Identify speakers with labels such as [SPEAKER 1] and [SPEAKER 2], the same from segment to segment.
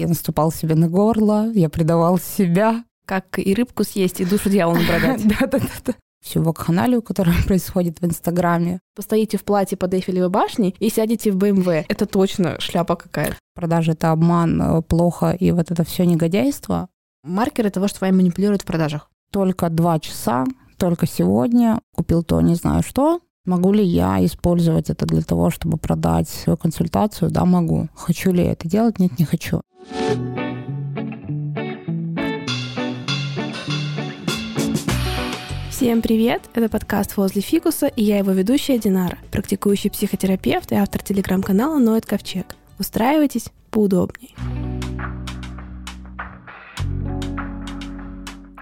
[SPEAKER 1] Я наступал себе на горло, я предавал себя.
[SPEAKER 2] Как и рыбку съесть, и душу дьяволу продать.
[SPEAKER 1] Да-да-да. Всю вакханалию, которая происходит в Инстаграме.
[SPEAKER 2] Постоите в платье под Эйфелевой башней и сядете в БМВ. Это точно шляпа какая-то.
[SPEAKER 1] Продажа — это обман, э, плохо, и вот это все негодяйство.
[SPEAKER 2] Маркеры того, что вами манипулируют в продажах.
[SPEAKER 1] Только два часа, только сегодня купил то, не знаю что. Могу ли я использовать это для того, чтобы продать свою консультацию? Да, могу. Хочу ли это делать? Нет, не хочу.
[SPEAKER 2] Всем привет! Это подкаст «Возле фикуса» и я его ведущая Динара, практикующий психотерапевт и автор телеграм-канала «Ноет Ковчег». Устраивайтесь поудобней.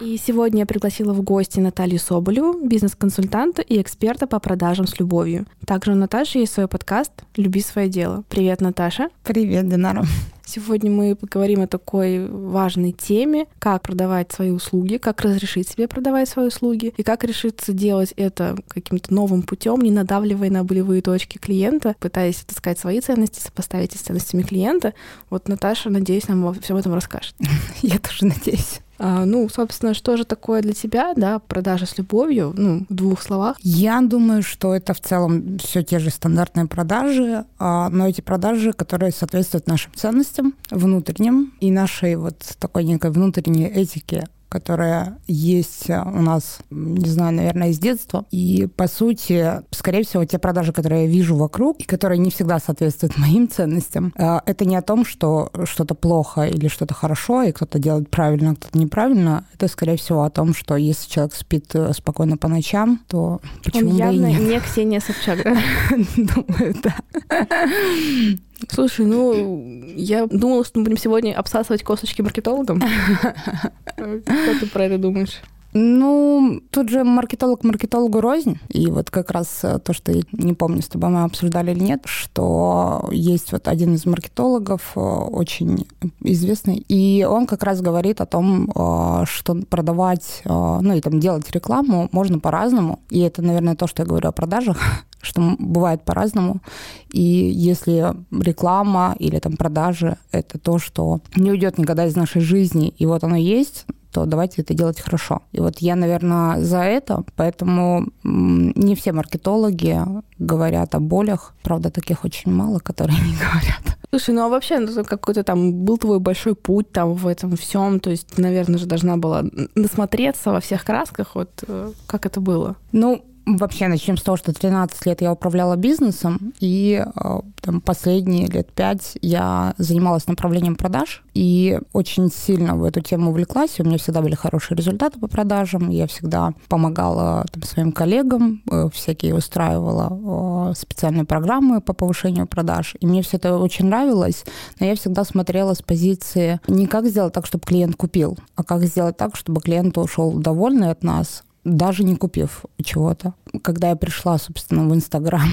[SPEAKER 2] И сегодня я пригласила в гости Наталью Соболеву, бизнес-консультанта и эксперта по продажам с любовью. Также у Наташи есть свой подкаст «Люби свое дело». Привет, Наташа.
[SPEAKER 1] Привет, Динара.
[SPEAKER 2] Сегодня мы поговорим о такой важной теме, как продавать свои услуги, как разрешить себе продавать свои услуги и как решиться делать это каким-то новым путем, не надавливая на болевые точки клиента, пытаясь отыскать свои ценности, сопоставить их с ценностями клиента. Вот Наташа, надеюсь, нам во всем этом расскажет.
[SPEAKER 1] Я тоже надеюсь.
[SPEAKER 2] А, ну, собственно, что же такое для тебя, да, продажа с любовью, ну, в двух словах?
[SPEAKER 1] Я думаю, что это в целом все те же стандартные продажи, а, но эти продажи, которые соответствуют нашим ценностям внутренним и нашей вот такой некой внутренней этике которая есть у нас, не знаю, наверное, из детства. И, по сути, скорее всего, те продажи, которые я вижу вокруг, и которые не всегда соответствуют моим ценностям, э, это не о том, что что-то плохо или что-то хорошо, и кто-то делает правильно, а кто-то неправильно. Это, скорее всего, о том, что если человек спит э, спокойно по ночам, то почему
[SPEAKER 2] Он явно
[SPEAKER 1] бы и нет?
[SPEAKER 2] не Ксения Собчак?
[SPEAKER 1] Думаю, да.
[SPEAKER 2] Слушай, ну, я думала, что мы будем сегодня обсасывать косточки маркетологам. Что ты про это думаешь?
[SPEAKER 1] Ну, тут же маркетолог маркетологу рознь. И вот как раз э, то, что я не помню, с тобой мы обсуждали или нет, что есть вот один из маркетологов, э, очень известный, и он как раз говорит о том, э, что продавать, ну и там делать рекламу можно по-разному. И это, наверное, то, что я говорю о продажах, что бывает по-разному. И если реклама или там продажи — это то, что не уйдет никогда из нашей жизни, и вот оно есть, то давайте это делать хорошо. И вот я, наверное, за это, поэтому не все маркетологи говорят о болях. Правда, таких очень мало, которые не говорят.
[SPEAKER 2] Слушай, ну а вообще ну, какой-то там был твой большой путь там в этом всем, то есть, наверное же, должна была насмотреться во всех красках, вот э, как это было?
[SPEAKER 1] Ну, Вообще начнем с того, что 13 лет я управляла бизнесом, и э, там, последние лет пять я занималась направлением продаж, и очень сильно в эту тему увлеклась. У меня всегда были хорошие результаты по продажам, я всегда помогала там, своим коллегам, э, всякие устраивала э, специальные программы по повышению продаж, и мне все это очень нравилось, но я всегда смотрела с позиции не как сделать так, чтобы клиент купил, а как сделать так, чтобы клиент ушел довольный от нас, даже не купив чего-то. Когда я пришла, собственно, в Инстаграм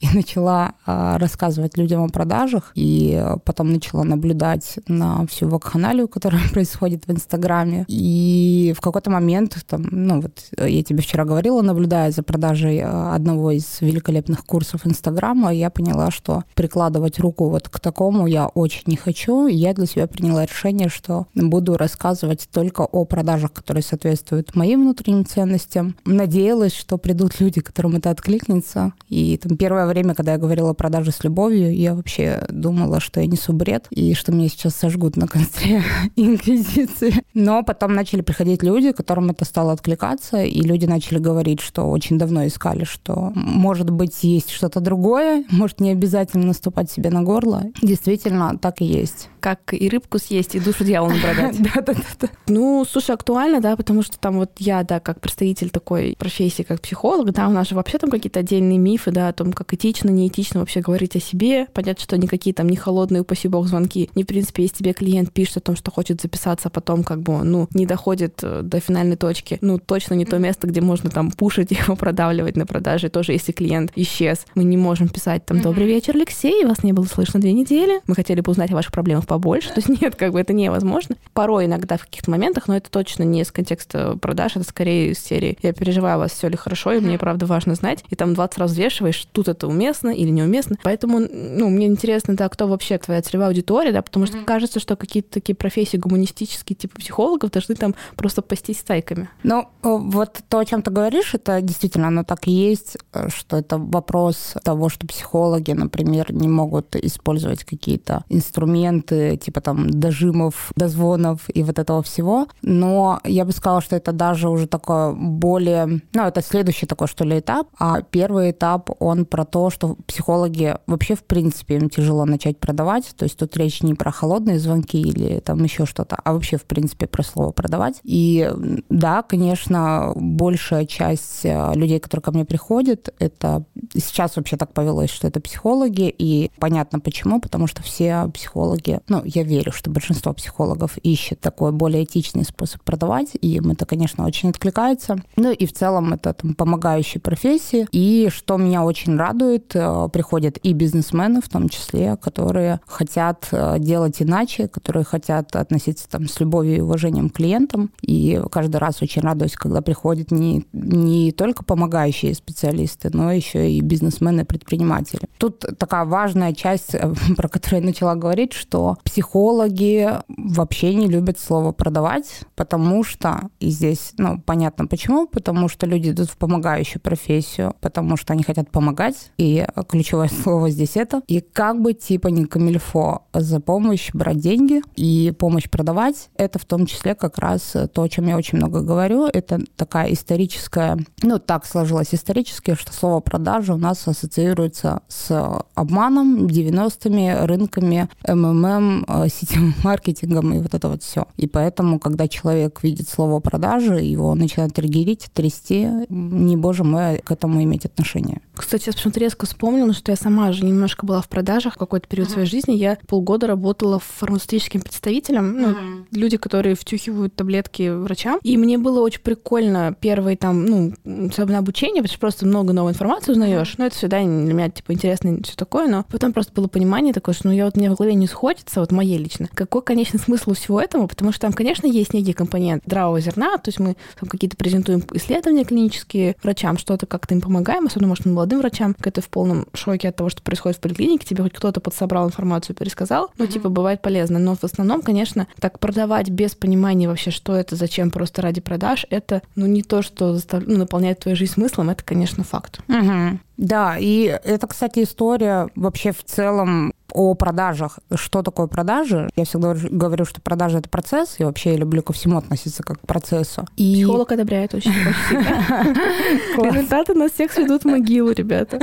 [SPEAKER 1] и начала а, рассказывать людям о продажах, и потом начала наблюдать на всю вакханалию, которая происходит в Инстаграме. И в какой-то момент, там, ну вот я тебе вчера говорила, наблюдая за продажей а, одного из великолепных курсов Инстаграма, я поняла, что прикладывать руку вот к такому я очень не хочу. Я для себя приняла решение, что буду рассказывать только о продажах, которые соответствуют моим внутренним ценностям. Надеялась, что придут люди, которым это откликнется. И там первое время, когда я говорила о продаже с любовью, я вообще думала, что я несу бред, и что меня сейчас сожгут на костре инквизиции. Но потом начали приходить люди, которым это стало откликаться, и люди начали говорить, что очень давно искали, что, может быть, есть что-то другое, может, не обязательно наступать себе на горло. Действительно, так и есть.
[SPEAKER 2] Как и рыбку съесть, и душу дьяволу продать.
[SPEAKER 1] Да-да-да.
[SPEAKER 2] Ну, слушай, актуально, да, потому что там вот я, да, как представитель такой профессии, как психолог, да, у нас же вообще там какие-то отдельные мифы, да, о том, как этично, неэтично вообще говорить о себе. Понятно, что никакие там не холодные, упаси бог, звонки. Не, в принципе, если тебе клиент пишет о том, что хочет записаться, а потом как бы, ну, не доходит э, до финальной точки, ну, точно не то место, где можно там пушить его, продавливать на продаже. Тоже если клиент исчез, мы не можем писать там «Добрый вечер, Алексей, вас не было слышно две недели, мы хотели бы узнать о ваших проблемах побольше». То есть нет, как бы это невозможно. Порой иногда в каких-то моментах, но это точно не из контекста продаж, это скорее из серии «Я переживаю, у вас все ли хорошо, и мне правда важно знать». И там 20 раз взвешиваешь, тут это это уместно или неуместно. Поэтому, ну, мне интересно, да, кто вообще твоя целевая аудитория, да, потому что mm-hmm. кажется, что какие-то такие профессии гуманистические, типа психологов, должны там просто пастись стайками.
[SPEAKER 1] Ну, вот то, о чем ты говоришь, это действительно оно так и есть, э, что это вопрос того, что психологи, например, не могут использовать какие-то инструменты, типа там дожимов, дозвонов и вот этого всего. Но я бы сказала, что это даже уже такое более... Ну, это следующий такой, что ли, этап. А первый этап, он про то, что психологи вообще, в принципе, им тяжело начать продавать. То есть тут речь не про холодные звонки или там еще что-то, а вообще, в принципе, про слово продавать. И да, конечно, большая часть э, людей, которые ко мне приходят, это сейчас вообще так повелось, что это психологи, и понятно почему, потому что все психологи, ну, я верю, что большинство психологов ищет такой более этичный способ продавать, и им это, конечно, очень откликается. Ну и в целом это там, помогающие профессии. И что меня очень радует, э, приходят и бизнесмены в том числе, которые хотят э, делать иначе, которые хотят относиться там с любовью и уважением к клиентам. И каждый раз очень радуюсь, когда приходят не, не только помогающие специалисты, но еще и бизнесмены, предприниматели. Тут такая важная часть, э, про которую я начала говорить, что психологи вообще не любят слово продавать, потому что, и здесь, ну, понятно почему, потому что люди идут в помогающую профессию, потому что они хотят помогать, и ключевое слово здесь это. И как бы типа не камильфо за помощь брать деньги и помощь продавать, это в том числе как раз то, о чем я очень много говорю, это такая историческая, ну, так сложилось исторически, что слово продажа у нас ассоциируется с обманом, 90-ми, рынками, МММ, э, сетевым маркетингом и вот это вот все. И поэтому, когда человек видит слово продажи, его начинает триггерить, трясти, не боже мой, к этому иметь отношение.
[SPEAKER 2] Кстати, я почему-то резко вспомнила, что я сама же немножко была в продажах в какой-то период uh-huh. своей жизни. Я полгода работала фармацевтическим представителем. Ну, uh-huh. люди, которые втюхивают таблетки врачам. И мне было очень прикольно первое там, ну, особенно обучение, потому что просто много новой информации узнаешь. Uh-huh. Ну, это всегда для меня, типа, интересно и все такое. Но потом просто было понимание такое, что ну, я вот меня в голове не сходится, вот моей лично. Какой, конечно, смысл у всего этому? Потому что там, конечно, есть некий компонент здравого зерна, то есть мы там какие-то презентуем исследования клинические врачам, что-то как-то им помогаем, особенно, может, молодым врачам, когда ты в полном шоке от того, что происходит в поликлинике, тебе хоть кто-то подсобрал информацию, пересказал, ну, mm-hmm. типа, бывает полезно. Но в основном, конечно, так продавать без понимания вообще, что это, зачем, просто ради продаж, это, ну, не то, что застав... ну, наполняет твою жизнь смыслом, это, конечно, факт.
[SPEAKER 1] Угу. Да, и это, кстати, история вообще в целом о продажах. Что такое продажи? Я всегда говорю, что продажи — это процесс, и вообще я люблю ко всему относиться как к процессу. И...
[SPEAKER 2] Психолог одобряет очень, Результаты нас всех сведут в могилу, ребята.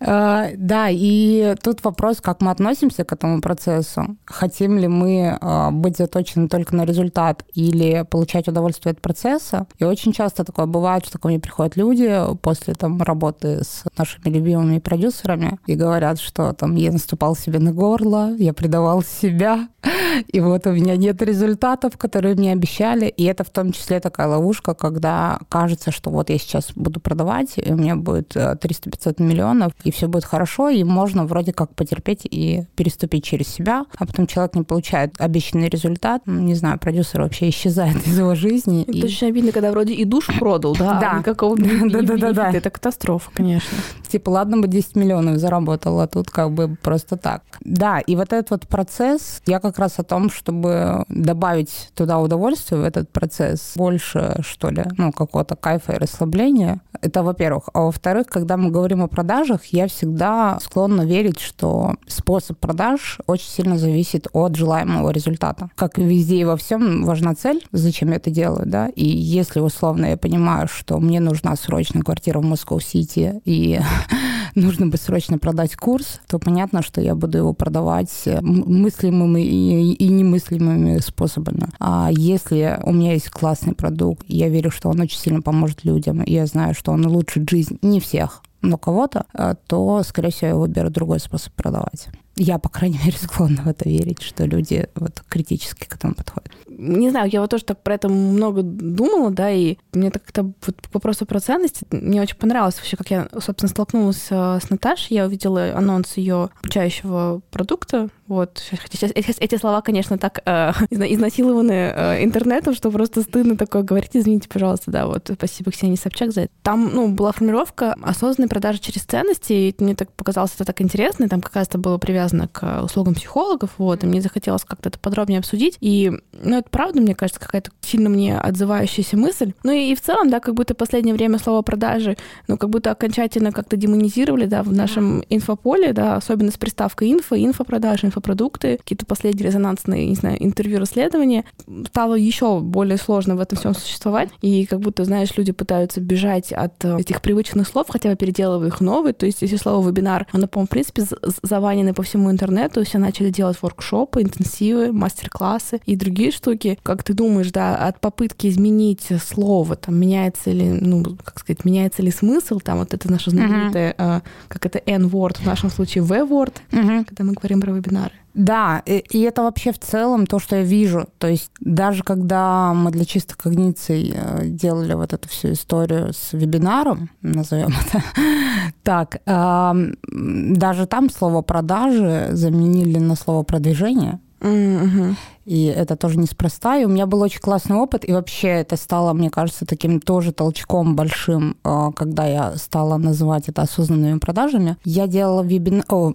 [SPEAKER 1] А, да, и тут вопрос, как мы относимся к этому процессу. Хотим ли мы а, быть заточены только на результат или получать удовольствие от процесса? И очень часто такое бывает, что ко мне приходят люди после там, работы с нашими нашими любимыми продюсерами и говорят, что там я наступал себе на горло, я предавал себя, и вот у меня нет результатов, которые мне обещали. И это в том числе такая ловушка, когда кажется, что вот я сейчас буду продавать, и у меня будет 300-500 э, миллионов, и все будет хорошо, и можно вроде как потерпеть и переступить через себя, а потом человек не получает обещанный результат, не знаю, продюсер вообще исчезает из его жизни.
[SPEAKER 2] Это и... очень обидно, когда вроде и душ продал, да, да. никакого да, да, да, да. Это катастрофа, конечно.
[SPEAKER 1] Типа, ладно бы 10 миллионов заработал, а тут как бы просто так. Да, и вот этот вот процесс, я как раз о том, чтобы добавить туда удовольствие в этот процесс, больше, что ли, ну, какого-то кайфа и расслабления. Это, во-первых. А во-вторых, когда мы говорим о продажах, я всегда склонна верить, что способ продаж очень сильно зависит от желаемого результата. Как везде и во всем, важна цель, зачем я это делаю, да, и если условно я понимаю, что мне нужна срочно квартира в Москва-Сити, и нужно бы срочно продать курс, то понятно, что я буду его продавать э, мыслимыми и, и немыслимыми способами. А если у меня есть классный продукт, я верю, что он очень сильно поможет людям, и я знаю, что он улучшит жизнь не всех, но кого-то, э, то, скорее всего, я выберу другой способ продавать. Я, по крайней мере, склонна в это верить, что люди вот критически к этому подходят.
[SPEAKER 2] Не знаю, я вот тоже так про это много думала, да, и мне так как-то вот по вопросу про ценности мне очень понравилось вообще, как я, собственно, столкнулась э, с Наташей. Я увидела анонс ее обучающего продукта. Вот. Сейчас эти, эти слова, конечно, так э, изнасилованы э, интернетом, что просто стыдно такое говорить. Извините, пожалуйста, да, вот. Спасибо Ксении Собчак за это. Там, ну, была формулировка осознанной продажи через ценности, и мне так показалось это так интересно, и там как раз это было привязано к услугам психологов, вот, и мне захотелось как-то это подробнее обсудить. И, ну, это правда, мне кажется, какая-то сильно мне отзывающаяся мысль. Ну и, и в целом, да, как будто в последнее время слово продажи, ну, как будто окончательно как-то демонизировали, да, в нашем инфополе, да, особенно с приставкой инфо, инфопродажи, инфопродукты, какие-то последние резонансные, не знаю, интервью, расследования. Стало еще более сложно в этом всем существовать, и как будто, знаешь, люди пытаются бежать от э, этих привычных слов, хотя бы переделывая их новые, то есть если слово вебинар, оно, по-моему, в принципе, заванено по всему интернету, все начали делать воркшопы, интенсивы, мастер-классы и другие штуки. Как ты думаешь, да, от попытки изменить слово, там, меняется ли, ну, как сказать, меняется ли смысл, там, вот это наше знаменитое, uh-huh. как это N-word, в нашем случае V-word, uh-huh. когда мы говорим про вебинары.
[SPEAKER 1] Да, и это вообще в целом то, что я вижу. То есть даже когда мы для чистых когниций э, делали вот эту всю историю с вебинаром, назовем это так, даже там слово продажи заменили на слово продвижение. Mm-hmm. И это тоже неспроста. И у меня был очень классный опыт. И вообще это стало, мне кажется, таким тоже толчком большим, а, когда я стала называть это осознанными продажами. Я делала вебинар...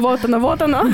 [SPEAKER 2] Вот она, вот она.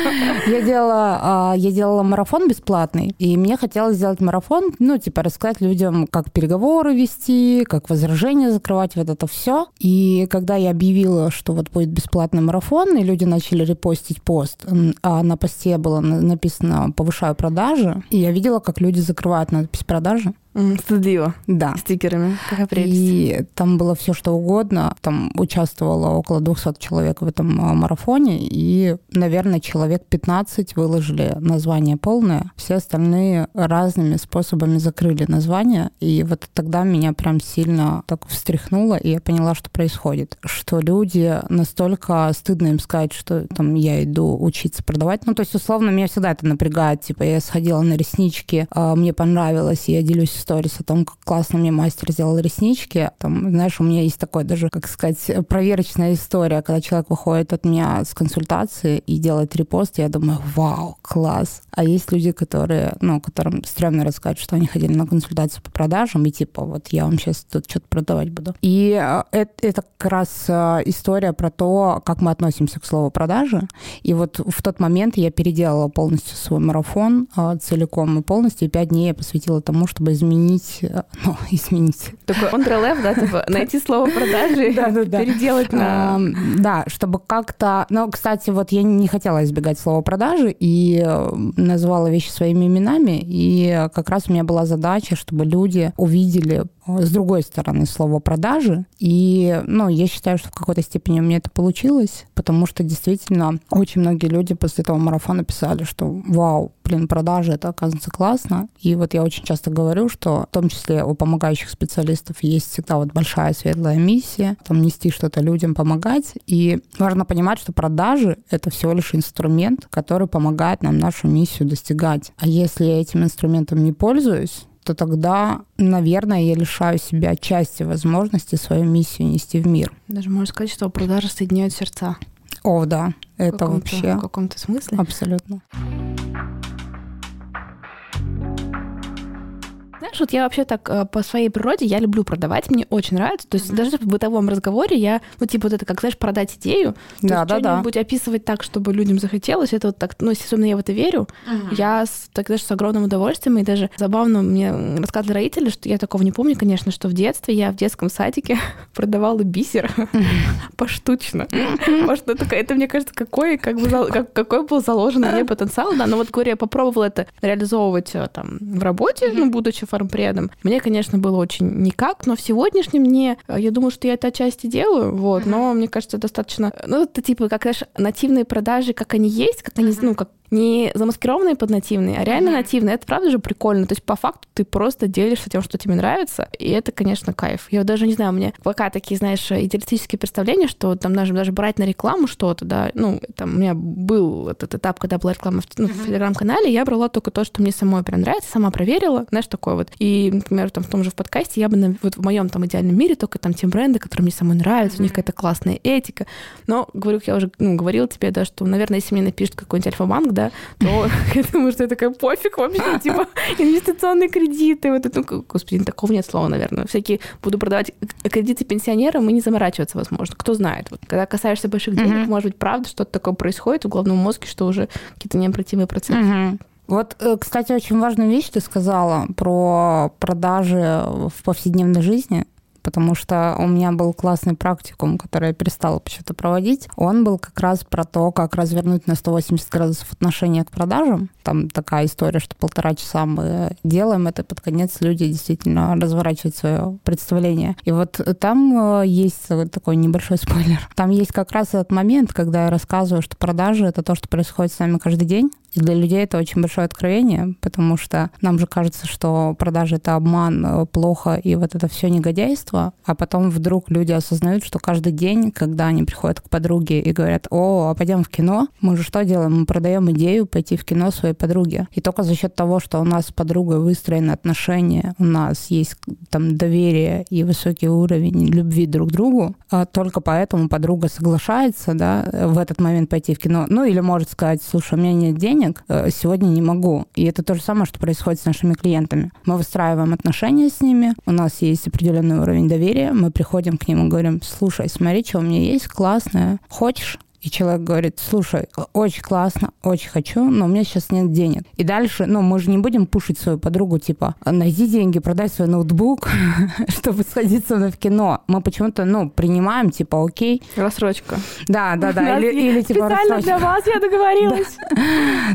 [SPEAKER 1] Я делала, а, я делала марафон бесплатный, и мне хотелось сделать марафон, ну, типа, рассказать людям, как переговоры вести, как возражения закрывать, вот это все. И когда я объявила, что вот будет бесплатный марафон, и люди начали репостить пост, а на посте было написано повышение повышаю продажи, и я видела, как люди закрывают надпись продажи.
[SPEAKER 2] Стыдливо.
[SPEAKER 1] Да.
[SPEAKER 2] Стикерами. Какая прелесть.
[SPEAKER 1] И там было все что угодно. Там участвовало около 200 человек в этом а, марафоне, и, наверное, человек 15 выложили название полное. Все остальные разными способами закрыли название. И вот тогда меня прям сильно так встряхнуло, и я поняла, что происходит. Что люди настолько стыдно им сказать, что там я иду учиться продавать. Ну, то есть, условно, меня всегда это напрягает. Типа, я сходила на реснички, а, мне понравилось, и я делюсь сторис о том, как классно мне мастер сделал реснички. Там, знаешь, у меня есть такое даже, как сказать, проверочная история, когда человек выходит от меня с консультации и делает репост, я думаю, вау, класс. А есть люди, которые, ну, которым стрёмно рассказать, что они ходили на консультацию по продажам, и типа, вот я вам сейчас тут что-то продавать буду. И это, это как раз э, история про то, как мы относимся к слову продажи. И вот в тот момент я переделала полностью свой марафон э, целиком и полностью, и пять дней я посвятила тому, чтобы изменить изменить, э, ну, изменить.
[SPEAKER 2] Такой Ctrl-F, да, типа найти слово продажи, переделать на...
[SPEAKER 1] Да, чтобы как-то... Ну, кстати, вот я не хотела избегать слова продажи и э, называла вещи своими именами, и как раз у меня была задача, чтобы люди увидели с другой стороны слово продажи. И, ну, я считаю, что в какой-то степени у меня это получилось, потому что действительно очень многие люди после этого марафона писали, что вау, блин, продажи, это оказывается классно. И вот я очень часто говорю, что в том числе у помогающих специалистов есть всегда вот большая светлая миссия, там нести что-то людям, помогать. И важно понимать, что продажи — это всего лишь инструмент, который помогает нам нашу миссию достигать. А если я этим инструментом не пользуюсь, то тогда, наверное, я лишаю себя части возможности свою миссию нести в мир.
[SPEAKER 2] Даже можно сказать, что продажи соединяют сердца.
[SPEAKER 1] О, да, это вообще...
[SPEAKER 2] В каком-то смысле?
[SPEAKER 1] Абсолютно.
[SPEAKER 2] Знаешь, вот я вообще так э, по своей природе, я люблю продавать, мне очень нравится. То есть mm-hmm. даже в бытовом разговоре я, ну, типа вот это, как, знаешь, продать идею,
[SPEAKER 1] да, да, да.
[SPEAKER 2] что-нибудь описывать так, чтобы людям захотелось, это вот так, ну, естественно, я в это верю. Mm-hmm. Я так даже с огромным удовольствием, и даже забавно мне рассказывали родители, что я такого не помню, конечно, что в детстве я в детском садике продавала бисер поштучно. Потому что это, мне кажется, какой, как бы, какой был заложен мне потенциал, да, но вот, говорю, я попробовала это реализовывать э, там в работе, ну, будучи фармпредом. Мне, конечно, было очень никак, но в сегодняшнем дне э, я думаю, что я это отчасти делаю, вот, но мне кажется, достаточно, ну, это типа, как, знаешь, нативные продажи, как они есть, как они, ну, как не замаскированные под нативные, а реально нативные. Это правда же прикольно. То есть по факту ты просто делишься тем, что тебе нравится, и это, конечно, кайф. Я даже не знаю, у меня пока такие, знаешь, идеалистические представления, что там даже, даже брать на рекламу что-то, да, ну, там у меня был этот этап, когда была реклама в, ну, в телеграм-канале, я брала только то, что мне самой прям нравится, сама проверила, знаешь, такое вот. И, например, там в том же в подкасте я бы, вот в моем там идеальном мире только там те бренды, которые мне самой нравятся, у них какая-то классная этика. Но, говорю, я уже ну, говорила тебе, да, что, наверное, если мне напишет какой-нибудь Альфа-банк, да, то я думаю, что это такая пофиг вообще, типа инвестиционные кредиты, вот это, ну, господи, такого нет слова, наверное. Всякие буду продавать кредиты пенсионерам и не заморачиваться, возможно. Кто знает. Вот, когда касаешься больших денег, может быть, правда, что-то такое происходит в головном мозге, что уже какие-то необратимые процессы.
[SPEAKER 1] Вот, э, кстати, очень важную вещь ты сказала про продажи в повседневной жизни потому что у меня был классный практикум, который я перестала почему-то проводить. Он был как раз про то, как развернуть на 180 градусов отношения к продажам. Там такая история, что полтора часа мы делаем это, под конец люди действительно разворачивают свое представление. И вот там э, есть такой небольшой спойлер. Там есть как раз этот момент, когда я рассказываю, что продажи — это то, что происходит с нами каждый день, и для людей это очень большое откровение, потому что нам же кажется, что продажи это обман, э, плохо и вот это все негодяйство, а потом вдруг люди осознают, что каждый день, когда они приходят к подруге и говорят, о, а пойдем в кино, мы же что делаем? Мы продаем идею пойти в кино своей подруге. И только за счет того, что у нас с подругой выстроены отношения, у нас есть там доверие и высокий уровень любви друг к другу, а только поэтому подруга соглашается, да, в этот момент пойти в кино. Ну или может сказать, слушай, у меня нет денег, денег, э, сегодня не могу. И это то же самое, что происходит с нашими клиентами. Мы выстраиваем отношения с ними, у нас есть определенный уровень доверия, мы приходим к ним и говорим, слушай, смотри, что у меня есть классное, хочешь? И человек говорит, слушай, очень классно, очень хочу, но у меня сейчас нет денег. И дальше, ну, мы же не будем пушить свою подругу, типа, найди деньги, продай свой ноутбук, чтобы сходить со мной в кино. Мы почему-то, ну, принимаем, типа, окей.
[SPEAKER 2] Рассрочка.
[SPEAKER 1] Да, да, да. Или, или типа
[SPEAKER 2] Специально рассрочка. для вас я договорилась.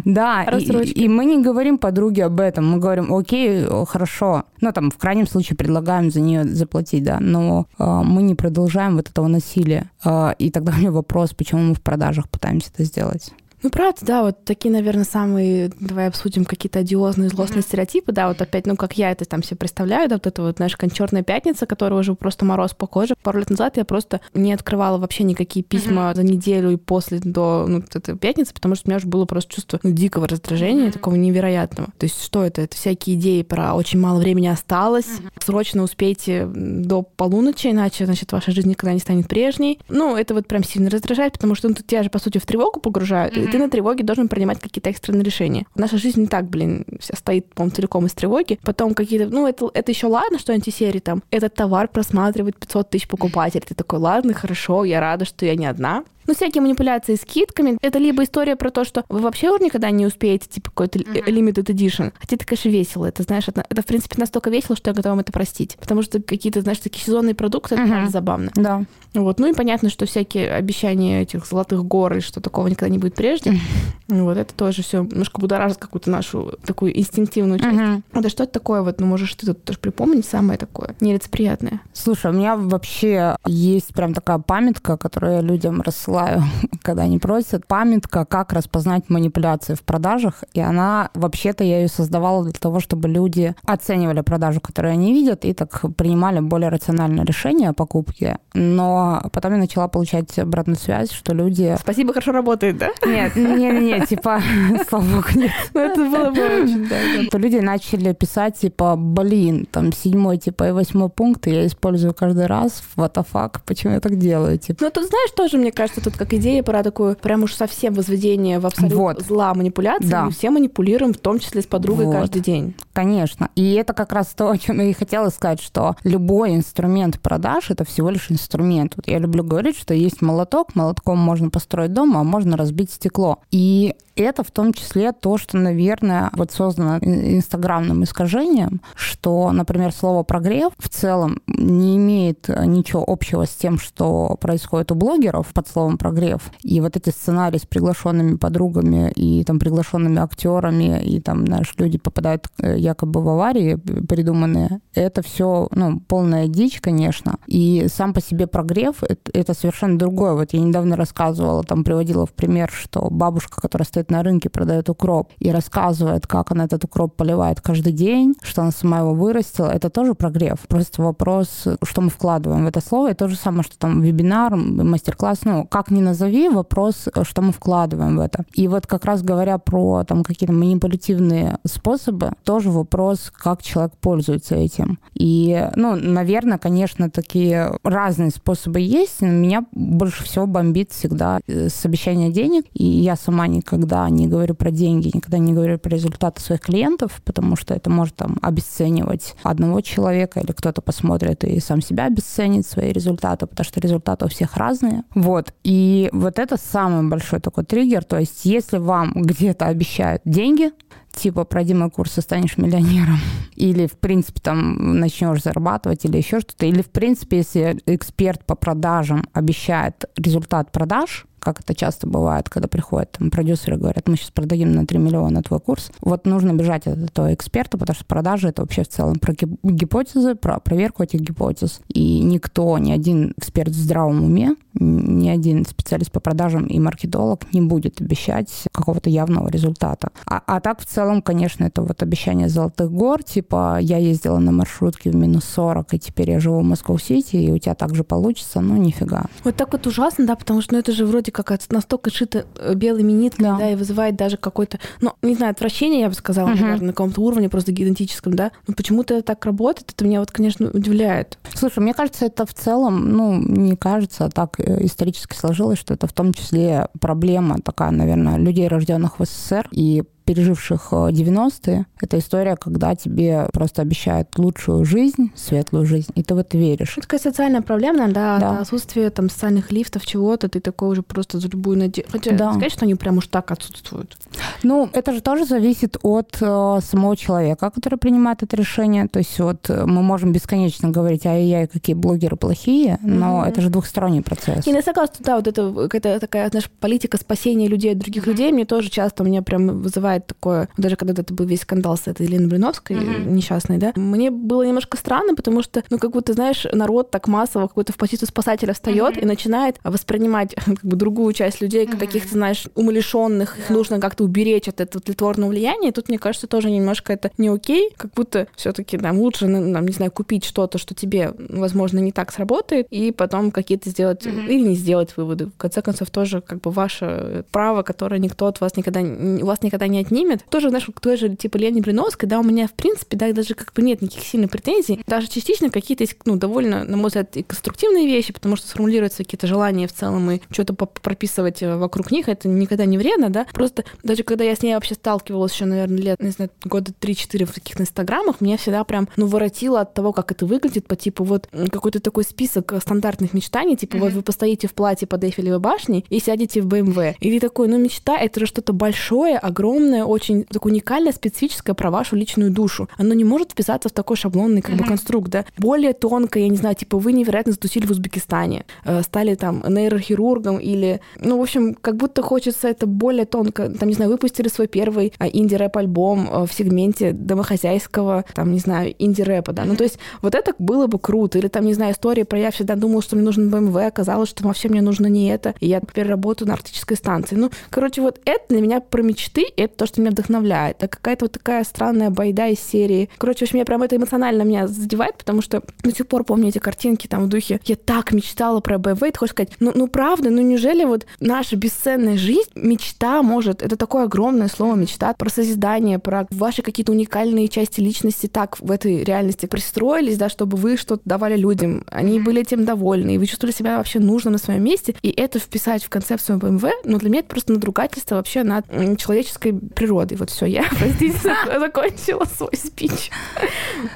[SPEAKER 1] Да, и, и мы не говорим подруге об этом, мы говорим, окей, хорошо. Ну, там, в крайнем случае предлагаем за нее заплатить, да, но э, мы не продолжаем вот этого насилия. Э, и тогда у меня вопрос, почему мы в продажах пытаемся это сделать.
[SPEAKER 2] Ну, правда, да, вот такие, наверное, самые, давай обсудим какие-то одиозные, злостные mm-hmm. стереотипы, да, вот опять, ну, как я это там себе представляю, да, вот это вот, знаешь, черная пятница, которая уже просто мороз по коже. Пару лет назад я просто не открывала вообще никакие письма mm-hmm. за неделю и после до, ну, этой пятницы, потому что у меня уже было просто чувство ну, дикого раздражения, mm-hmm. такого невероятного. То есть что это? Это всякие идеи про очень мало времени осталось, mm-hmm. срочно успейте до полуночи, иначе, значит, ваша жизнь никогда не станет прежней. Ну, это вот прям сильно раздражает, потому что ну, тут тебя же, по сути, в тревогу погружают, mm-hmm и ты на тревоге должен принимать какие-то экстренные решения. Наша жизнь не так, блин, вся стоит, по-моему, целиком из тревоги. Потом какие-то, ну, это, это еще ладно, что антисерии там, этот товар просматривает 500 тысяч покупателей. Ты такой, ладно, хорошо, я рада, что я не одна. Ну, всякие манипуляции с скидками. Это либо история про то, что вы вообще уже никогда не успеете, типа, какой-то mm-hmm. limited edition. Хотя это, конечно, весело. Это, знаешь, это, это, в принципе, настолько весело, что я готова вам это простить. Потому что какие-то, знаешь, такие сезонные продукты, это mm-hmm. забавно.
[SPEAKER 1] Да.
[SPEAKER 2] Вот. Ну и понятно, что всякие обещания этих золотых гор и что такого никогда не будет прежде. Mm-hmm. Вот это тоже все немножко будоражит какую-то нашу такую инстинктивную часть. Mm-hmm. Это что это такое? Вот, ну, можешь ты тут тоже припомнить самое такое нелицеприятное?
[SPEAKER 1] Слушай, у меня вообще есть прям такая памятка, которую я людям рассылаю, когда они просят. Памятка, как распознать манипуляции в продажах. И она, вообще-то, я ее создавала для того, чтобы люди оценивали продажу, которую они видят, и так принимали более рациональное решение о покупке. Но потом я начала получать обратную связь, что люди...
[SPEAKER 2] Спасибо, хорошо работает, да?
[SPEAKER 1] Нет, нет, нет, типа, слава богу, нет.
[SPEAKER 2] Ну, это было бы очень,
[SPEAKER 1] да. Люди начали писать, типа, блин, там, седьмой, типа, и восьмой пункт я использую каждый раз, what the fuck, почему я так делаю, типа.
[SPEAKER 2] Ну, тут, знаешь, тоже, мне кажется, тут как идея про такое прям уж совсем возведение в абсолют вот. зла манипуляции. Да. Мы все манипулируем, в том числе с подругой вот. каждый день.
[SPEAKER 1] Конечно. И это как раз то, о чем я и хотела сказать, что любой инструмент продаж — это всего лишь инструмент. Вот я люблю говорить, что есть молоток, молотком можно построить дом, а можно разбить стекло. И это в том числе то, что, наверное, вот создано инстаграмным искажением, что, например, слово «прогрев» в целом не имеет ничего общего с тем, что происходит у блогеров под словом прогрев. И вот эти сценарии с приглашенными подругами и там приглашенными актерами, и там, знаешь, люди попадают э, якобы в аварии придуманные, это все, ну, полная дичь, конечно. И сам по себе прогрев это совершенно другое. Вот я недавно рассказывала, там приводила в пример, что бабушка, которая стоит на рынке, продает укроп, и рассказывает, как она этот укроп поливает каждый день, что она сама его вырастила, это тоже прогрев. Просто вопрос, что мы вкладываем в это слово, и то же самое, что там вебинар, мастер-класс, ну, как ни назови, вопрос, что мы вкладываем в это. И вот как раз говоря про там какие-то манипулятивные способы, тоже вопрос, как человек пользуется этим. И, ну, наверное, конечно, такие разные способы есть. Меня больше всего бомбит всегда э, с обещания денег. И я сама никогда не говорю про деньги, никогда не говорю про результаты своих клиентов, потому что это может там обесценивать одного человека, или кто-то посмотрит и сам себя обесценит свои результаты, потому что результаты у всех разные. Вот. И вот это самый большой такой триггер. То есть если вам где-то обещают деньги, типа пройди мой курс и станешь миллионером, или в принципе там начнешь зарабатывать, или еще что-то, или в принципе, если эксперт по продажам обещает результат продаж, как это часто бывает, когда приходят там, продюсеры и говорят, мы сейчас продадим на 3 миллиона твой курс. Вот нужно бежать от этого эксперта, потому что продажи — это вообще в целом про гипотезы, про проверку этих гипотез. И никто, ни один эксперт в здравом уме, ни один специалист по продажам и маркетолог не будет обещать какого-то явного результата. А, а так в целом, конечно, это вот обещание золотых гор, типа я ездила на маршрутке в минус 40, и теперь я живу в Москва-Сити, и у тебя также получится, ну нифига.
[SPEAKER 2] Вот так вот ужасно, да, потому что ну, это же вроде как настолько шито э, белыми нитками, да. да, и вызывает даже какой-то, ну, не знаю, отвращение, я бы сказала, угу. наверное, на каком-то уровне просто генетическом, да. Но почему-то это так работает, это меня вот, конечно, удивляет.
[SPEAKER 1] Слушай, мне кажется, это в целом, ну, не кажется, а так э, исторически сложилось, что это в том числе проблема такая, наверное, людей, рожденных в СССР, и переживших 90-е. Э, это история, когда тебе просто обещают лучшую жизнь, светлую жизнь, и ты в это веришь.
[SPEAKER 2] Это такая социальная проблема, да, да. отсутствие там социальных лифтов, чего-то, ты такой уже просто за любую надежду. Хотя да. сказать, что они прям уж так отсутствуют.
[SPEAKER 1] Ну, это же тоже зависит от э, самого человека, который принимает это решение. То есть вот э, мы можем бесконечно говорить, ай-яй, какие блогеры плохие, но mm-hmm. это же двухсторонний процесс.
[SPEAKER 2] И я согласна, да, вот это, это такая, знаешь, политика спасения людей от других mm-hmm. людей мне тоже часто меня прям вызывает бывает такое, даже когда это был весь скандал с этой Еленой Блиновской, uh-huh. несчастной, да, мне было немножко странно, потому что, ну, как будто, знаешь, народ так массово какой-то в позицию спасателя встает uh-huh. и начинает воспринимать как бы другую часть людей uh-huh. каких-то, знаешь, умалишенных, их нужно как-то уберечь от этого тлетворного влияния. И тут, мне кажется, тоже немножко это не окей, как будто все-таки нам лучше, нам, не знаю, купить что-то, что тебе, возможно, не так сработает, и потом какие-то сделать uh-huh. или не сделать выводы. В конце концов, тоже как бы ваше право, которое никто от вас никогда, у вас никогда не отнимет. Тоже, знаешь, к той же, типа, Лене Блиновской, да, у меня, в принципе, да, даже как бы нет никаких сильных претензий. Даже частично какие-то есть, ну, довольно, на мой взгляд, и конструктивные вещи, потому что сформулируются какие-то желания в целом, и что-то прописывать э, вокруг них, это никогда не вредно, да. Просто даже когда я с ней вообще сталкивалась еще, наверное, лет, не знаю, года 3-4 в таких инстаграмах, меня всегда прям, ну, воротило от того, как это выглядит, по типу вот какой-то такой список стандартных мечтаний, типа mm-hmm. вот вы постоите в платье под Эйфелевой башней и сядете в БМВ. И ты такой, ну, мечта — это же что-то большое, огромное, огромное, очень такое уникальное, специфическое про вашу личную душу. Оно не может вписаться в такой шаблонный как бы конструкт, да. Более тонкое, я не знаю, типа вы невероятно затусили в Узбекистане, э, стали там нейрохирургом или, ну, в общем, как будто хочется это более тонко, там, не знаю, выпустили свой первый э, инди-рэп-альбом э, в сегменте домохозяйского, там, не знаю, инди-рэпа, да. Ну, то есть вот это было бы круто. Или там, не знаю, история про я всегда думала, что мне нужен BMW, оказалось, что вообще мне нужно не это, и я теперь работаю на арктической станции. Ну, короче, вот это для меня про мечты, это то, что меня вдохновляет. Это какая-то вот такая странная байда из серии. Короче, в общем, меня прям это эмоционально меня задевает, потому что до сих пор помню эти картинки там в духе «Я так мечтала про БМВ». Ты хочешь сказать, ну, ну правда, ну неужели вот наша бесценная жизнь, мечта может, это такое огромное слово мечта, про созидание, про ваши какие-то уникальные части личности так в этой реальности пристроились, да, чтобы вы что-то давали людям. Они были этим довольны, и вы чувствовали себя вообще нужным на своем месте, и это вписать в концепцию БМВ, ну для меня это просто надругательство вообще над человеческой природой. Вот все, я, простите, закончила свой спич.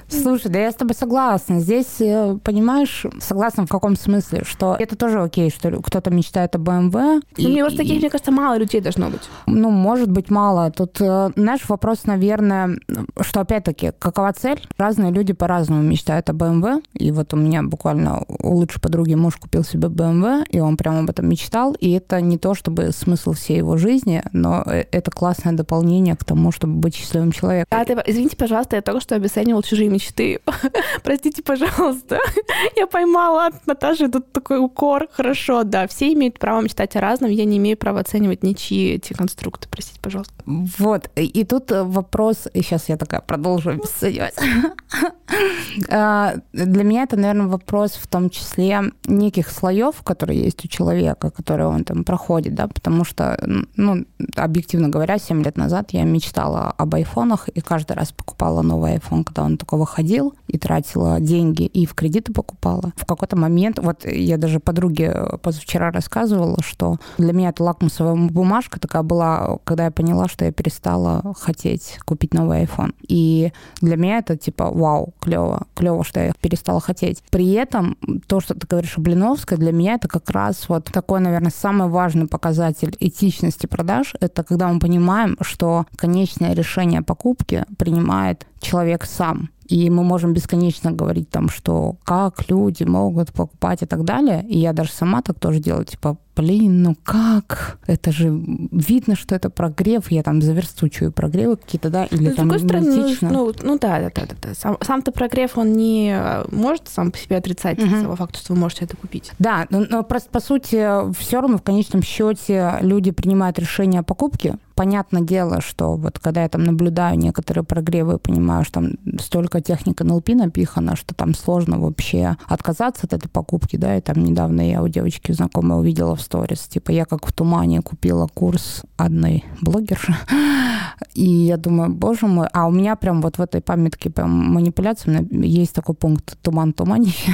[SPEAKER 1] Слушай, да я с тобой согласна. Здесь, э, понимаешь, согласна в каком смысле, что это тоже окей, что кто-то мечтает о BMW.
[SPEAKER 2] Ну, и, мне вот таких, мне кажется, мало людей должно быть.
[SPEAKER 1] Ну, может быть, мало. Тут, э, знаешь, вопрос, наверное, что опять-таки, какова цель? Разные люди по-разному мечтают о BMW. И вот у меня буквально у лучшей подруги муж купил себе BMW, и он прямо об этом мечтал. И это не то, чтобы смысл всей его жизни, но э, это классное дополнение к тому, чтобы быть счастливым человеком.
[SPEAKER 2] А ты, извините, пожалуйста, я только что обесценивал чужие мечты. Простите, пожалуйста. Я поймала от Наташи тут такой укор. Хорошо, да, все имеют право мечтать о разном. Я не имею права оценивать ничьи эти конструкты. Простите, пожалуйста.
[SPEAKER 1] Вот. И тут вопрос, и сейчас я такая продолжу обесценивать. А, для меня это, наверное, вопрос в том числе неких слоев, которые есть у человека, которые он там проходит, да, потому что, ну, объективно говоря, 7 лет назад я мечтала об айфонах и каждый раз покупала новый iPhone, когда он только выходил, и тратила деньги и в кредиты покупала. В какой-то момент, вот я даже подруге позавчера рассказывала, что для меня это лакмусовая бумажка такая была, когда я поняла, что я перестала хотеть купить новый iPhone. И для меня это типа, вау, клево, клево, что я перестала хотеть. При этом то, что ты говоришь о Блиновской, для меня это как раз вот такой, наверное, самый важный показатель этичности продаж. Это когда мы понимаем, что конечное решение покупки принимает человек сам. И мы можем бесконечно говорить там, что как люди могут покупать и так далее. И я даже сама так тоже делаю, типа, блин, ну как? Это же видно, что это прогрев. Я там заверстучиваю прогревы какие-то, да, или Но, там
[SPEAKER 2] с другой стороны, ну, ну, ну да, да, да, да. да. Сам, сам-то прогрев, он не э, может сам по себе отрицать угу. того факта, что вы можете это купить.
[SPEAKER 1] Да, но, но просто по сути все равно в конечном счете люди принимают решение о покупке. Понятное дело, что вот когда я там наблюдаю некоторые прогревы, понимаю, что там столько техника НЛП напихана, что там сложно вообще отказаться от этой покупки, да, и там недавно я у девочки знакомой увидела в сторис. Типа я как в тумане купила курс одной блогерши. И я думаю, боже мой, а у меня прям вот в этой памятке прям манипуляции есть такой пункт туман туманище.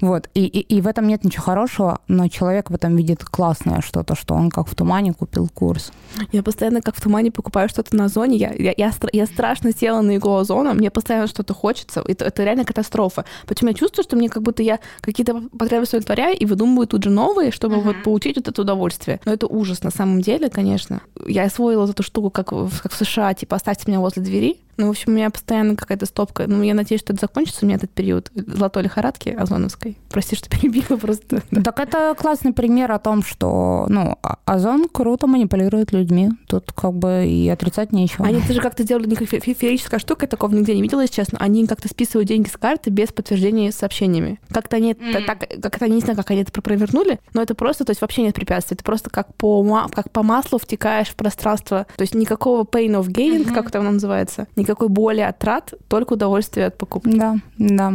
[SPEAKER 1] Вот. И, и, и в этом нет ничего хорошего, но человек в этом видит классное что-то, что он как в тумане купил курс.
[SPEAKER 2] Я постоянно как в тумане покупаю что-то на зоне. Я, я, я, я страшно села на иглу озона, мне постоянно что-то хочется. Это, это реально катастрофа. Почему я чувствую, что мне как будто я какие-то потребности удовлетворяю и выдумываю тут же новые, чтобы uh-huh. вот получить вот это удовольствие. Но это ужас на самом деле, конечно. Я освоила эту штуку, как, как в США, типа оставьте меня возле двери, ну, в общем, у меня постоянно какая-то стопка. Ну, я надеюсь, что это закончится у меня этот период золотой лихорадки озоновской. Прости, что перебила просто.
[SPEAKER 1] Так это классный пример о том, что, ну, а, озон круто манипулирует людьми. Тут как бы и отрицать нечего.
[SPEAKER 2] Они тоже как-то делали феерическая штука, я такого нигде не видела, если честно. Они как-то списывают деньги с карты без подтверждения сообщениями. Как-то они mm. так, как-то не знаю, как они это провернули, но это просто, то есть вообще нет препятствий. Это просто как по, как по маслу втекаешь в пространство. То есть никакого pain of gain, mm-hmm. как это называется, никакой боли от трат, только удовольствие от покупки.
[SPEAKER 1] Да, да.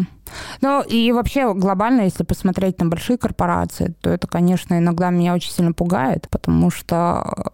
[SPEAKER 1] Ну и вообще глобально, если посмотреть на большие корпорации, то это, конечно, иногда меня очень сильно пугает, потому что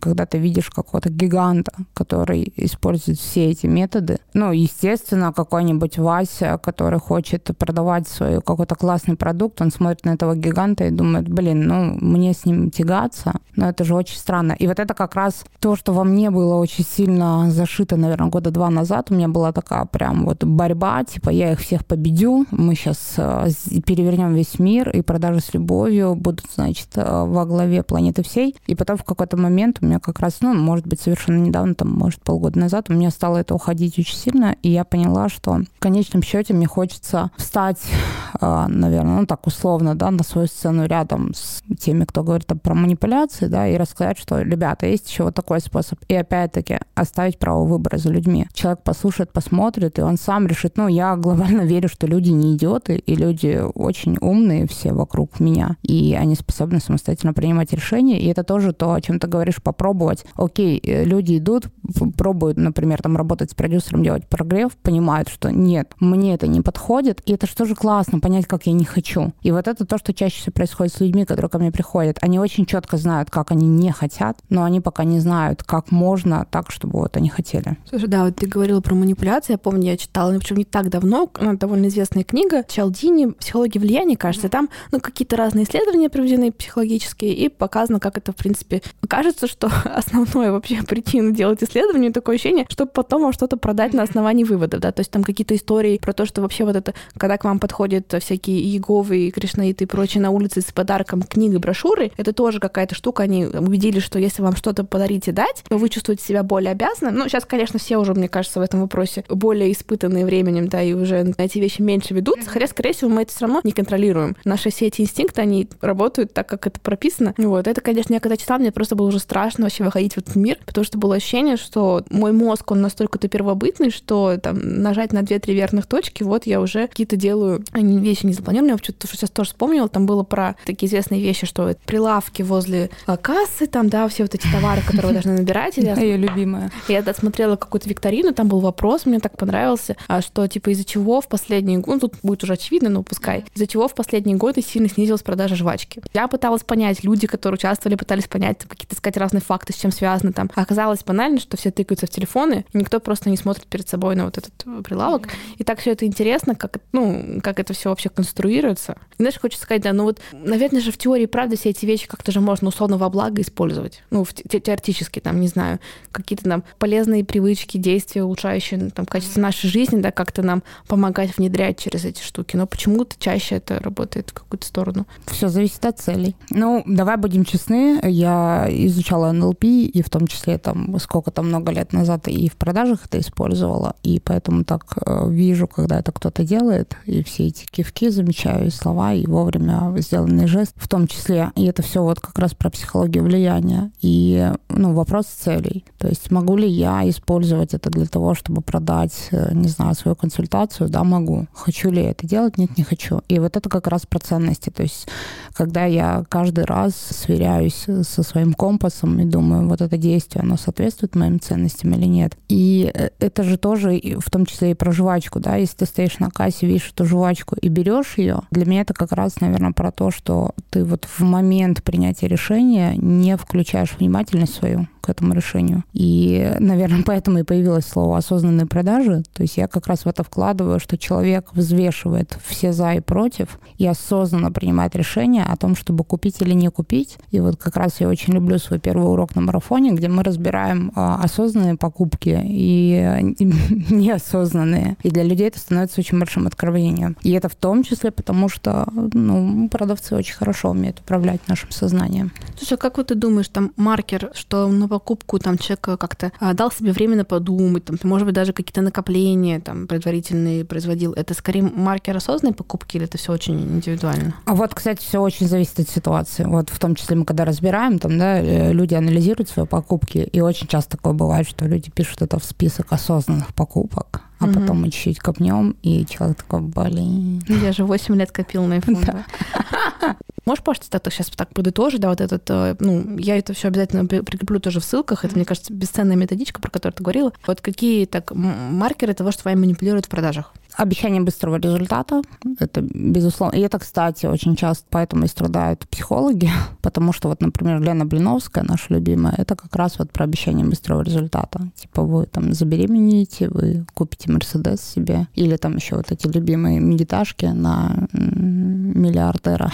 [SPEAKER 1] когда ты видишь какого-то гиганта, который использует все эти методы, ну, естественно, какой-нибудь Вася, который хочет продавать свой какой-то классный продукт, он смотрит на этого гиганта и думает, блин, ну, мне с ним тягаться, но это же очень странно. И вот это как раз то, что во мне было очень сильно зашито, наверное, года два назад, у меня была такая прям вот борьба, типа, я их всех победила, Дю. Мы сейчас э, перевернем весь мир, и продажи с любовью будут, значит, э, во главе планеты всей. И потом в какой-то момент у меня как раз, ну, может быть, совершенно недавно, там, может, полгода назад, у меня стало это уходить очень сильно, и я поняла, что в конечном счете мне хочется встать, э, наверное, ну, так условно, да, на свою сцену рядом с теми, кто говорит про манипуляции, да, и рассказать, что, ребята, есть еще вот такой способ. И опять-таки оставить право выбора за людьми. Человек послушает, посмотрит, и он сам решит, ну, я глобально верю, что люди не идиоты, и люди очень умные все вокруг меня, и они способны самостоятельно принимать решения, и это тоже то, о чем ты говоришь, попробовать. Окей, э, люди идут, пробуют, например, там работать с продюсером, делать прогрев, понимают, что нет, мне это не подходит, и это же тоже классно, понять, как я не хочу. И вот это то, что чаще всего происходит с людьми, которые ко мне приходят. Они очень четко знают, как они не хотят, но они пока не знают, как можно так, чтобы вот они хотели.
[SPEAKER 2] Слушай, да, вот ты говорила про манипуляции, я помню, я читала, причем не так давно, она довольно довольно известная книга Чалдини «Психология влияния», кажется. Там ну, какие-то разные исследования проведены психологические, и показано, как это, в принципе, кажется, что основное вообще причина делать исследование, такое ощущение, чтобы потом вам что-то продать на основании выводов, да, то есть там какие-то истории про то, что вообще вот это, когда к вам подходят всякие Иеговы, Кришнаиты и прочие на улице с подарком книги, брошюры, это тоже какая-то штука, они убедились, что если вам что-то подарить и дать, то вы чувствуете себя более обязанным. Ну, сейчас, конечно, все уже, мне кажется, в этом вопросе более испытанные временем, да, и уже на эти вещи меньше ведутся, хотя, скорее всего, мы это все равно не контролируем. Наши все эти инстинкты, они работают так, как это прописано. Вот, это, конечно, я когда читала, мне просто было уже страшно вообще выходить в этот мир, потому что было ощущение, что мой мозг, он настолько-то первобытный, что там нажать на две-три верхних точки, вот я уже какие-то делаю они вещи не запланированные. Я что-то сейчас тоже вспомнила, там было про такие известные вещи, что прилавки возле а, кассы, там, да, все вот эти товары, которые вы должны набирать.
[SPEAKER 1] Ее любимая.
[SPEAKER 2] Я смотрела какую-то викторину, там был вопрос, мне так понравился, а что, типа, из-за чего в последние годы, ну, тут будет уже очевидно, но пускай, из-за чего в последние годы сильно снизилась продажа жвачки. Я пыталась понять, люди, которые участвовали, пытались понять, какие-то сказать разные факты, с чем связаны там. А оказалось банально, что все тыкаются в телефоны, и никто просто не смотрит перед собой на вот этот э, прилавок. И так все это интересно, как, ну, как это все вообще конструируется. И, знаешь, хочется сказать, да, ну вот, наверное же в теории, правда, все эти вещи как-то же можно условно во благо использовать. Ну, в те теоретически, там, не знаю, какие-то там полезные привычки, действия, улучшающие там качество нашей жизни, да, как-то нам помогать внедрять через эти штуки. Но почему-то чаще это работает в какую-то сторону.
[SPEAKER 1] Все зависит от целей. Ну, давай будем честны, я изучала НЛП, и в том числе там сколько там много лет назад и в продажах это использовала, и поэтому так э, вижу, когда это кто-то делает, и все эти кивки замечаю, и слова, и вовремя сделанный жест в том числе. И это все вот как раз про психологию влияния. И, ну, вопрос целей. То есть могу ли я использовать это для того, чтобы продать, э, не знаю, свою консультацию? Да, могу. Хочу ли я это делать? Нет, не хочу. И вот это как раз про ценности. То есть когда я каждый раз сверяюсь со своим компасом и думаю, вот это действие, оно соответствует моим ценностям или нет. И э, это же тоже в том числе и про жвачку, да, если ты стоишь на кассе, видишь эту жвачку и берешь ее, для меня это как раз, наверное, про то, что ты вот в момент принятия решения не включаешь внимательность свою этому решению. И, наверное, поэтому и появилось слово осознанные продажи. То есть я как раз в это вкладываю, что человек взвешивает все за и против и осознанно принимает решение о том, чтобы купить или не купить. И вот как раз я очень люблю свой первый урок на марафоне, где мы разбираем а, осознанные покупки и неосознанные. И для людей это становится очень большим откровением. И это в том числе потому, что ну, продавцы очень хорошо умеют управлять нашим сознанием.
[SPEAKER 2] Слушай, а как вот ты думаешь, там маркер, что на покупку там человек как-то а, дал себе временно подумать, там, может быть, даже какие-то накопления там предварительные производил, это скорее маркер осознанной покупки или это все очень индивидуально?
[SPEAKER 1] А вот, кстати, все очень зависит от ситуации. Вот в том числе мы когда разбираем, там, да, э, люди анализируют свои покупки, и очень часто такое бывает, что люди пишут это в список осознанных покупок, а угу. потом мы чуть-чуть копнем, и человек такой, блин.
[SPEAKER 2] Я же 8 лет копил на iPhone. Да. Можешь, пожалуйста, так сейчас так подытожить, да, вот этот, э, ну, я это все обязательно прикреплю тоже в ссылках, это, мне кажется, бесценная методичка, про которую ты говорила. Вот какие так маркеры того, что вами манипулируют в продажах?
[SPEAKER 1] Обещание быстрого результата, это безусловно. И это, кстати, очень часто поэтому и страдают психологи, потому что вот, например, Лена Блиновская, наша любимая, это как раз вот про обещание быстрого результата. Типа вы там забеременеете, вы купите Мерседес себе, или там еще вот эти любимые медиташки на миллиардера.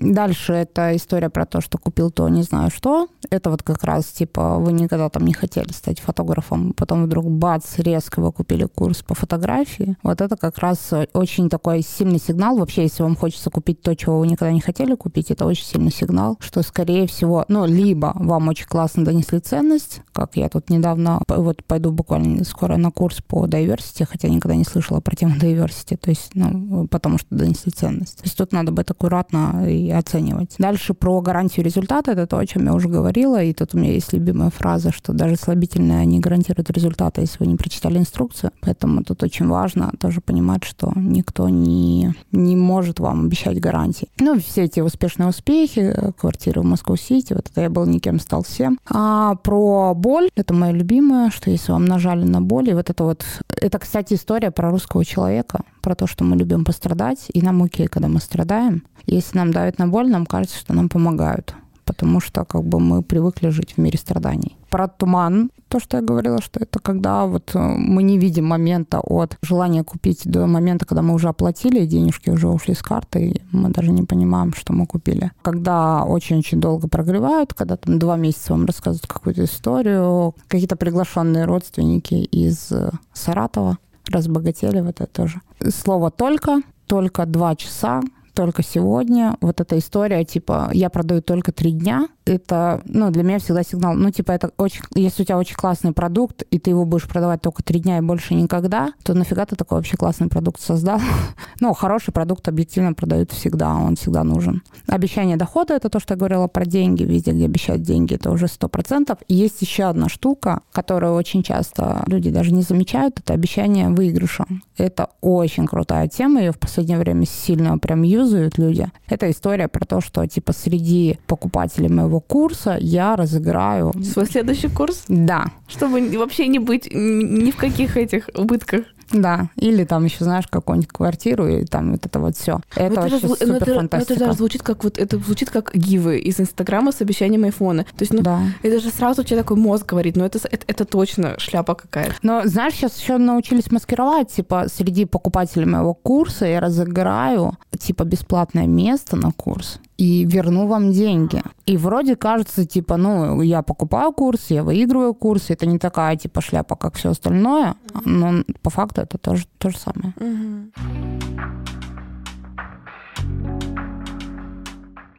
[SPEAKER 1] Дальше это история про то, что купил то, не знаю что. Это вот как раз, типа, вы никогда там не хотели стать фотографом, потом вдруг бац, резко вы купили курс по фотографии. Вот это как раз очень такой сильный сигнал. Вообще, если вам хочется купить то, чего вы никогда не хотели купить, это очень сильный сигнал, что, скорее всего, ну, либо вам очень классно донесли ценность, как я тут недавно, вот пойду буквально скоро на курс по diversity, хотя никогда не слышала про тему diversity, то есть, ну, потому что донесли ценность. То есть тут надо быть аккуратно и оценивать. Дальше про гарантию результата, это то, о чем я уже говорила, и тут у меня есть любимая фраза, что даже слабительные не гарантируют результата, если вы не прочитали инструкцию, поэтому тут очень важно тоже понимать, что никто не, не может вам обещать гарантии. Ну, все эти успешные успехи, квартиры в Москву-Сити, вот это я был никем, стал всем. А про боль, это моя любимая, что если вам нажали на боль, и вот это вот, это, кстати, история про русского человека, про то, что мы любим пострадать, и нам окей, когда мы страдаем. Если нам давят на боль, нам кажется, что нам помогают потому что как бы мы привыкли жить в мире страданий. Про туман, то, что я говорила, что это когда вот э, мы не видим момента от желания купить до момента, когда мы уже оплатили, и денежки уже ушли с карты, и мы даже не понимаем, что мы купили. Когда очень-очень долго прогревают, когда там два месяца вам рассказывают какую-то историю, какие-то приглашенные родственники из э, Саратова разбогатели, вот это тоже. Слово «только», только два часа, только сегодня. Вот эта история, типа, я продаю только три дня, это, ну, для меня всегда сигнал. Ну, типа, это очень... Если у тебя очень классный продукт, и ты его будешь продавать только три дня и больше никогда, то нафига ты такой вообще классный продукт создал? ну, хороший продукт объективно продают всегда, он всегда нужен. Обещание дохода — это то, что я говорила про деньги. Везде, где обещают деньги, это уже сто процентов. И есть еще одна штука, которую очень часто люди даже не замечают, это обещание выигрыша. Это очень крутая тема, ее в последнее время сильно прям юзают люди. Это история про то, что, типа, среди покупателей моего курса я разыграю...
[SPEAKER 2] Свой следующий курс?
[SPEAKER 1] Да.
[SPEAKER 2] Чтобы вообще не быть ни в каких этих убытках.
[SPEAKER 1] Да, или там еще, знаешь, какую-нибудь квартиру, и там вот это вот все. Это но вообще это, супер это, фантастика.
[SPEAKER 2] Это, это звучит как вот это звучит как гивы из Инстаграма с обещанием айфона. То есть, ну, да. это же сразу тебе такой мозг говорит, ну это, это, это точно шляпа какая-то.
[SPEAKER 1] Но знаешь, сейчас еще научились маскировать, типа, среди покупателей моего курса я разыграю, типа, бесплатное место на курс и верну вам деньги. И вроде кажется, типа, ну, я покупаю курс, я выигрываю курс, это не такая, типа, шляпа, как все остальное, но по факту это тоже то же самое.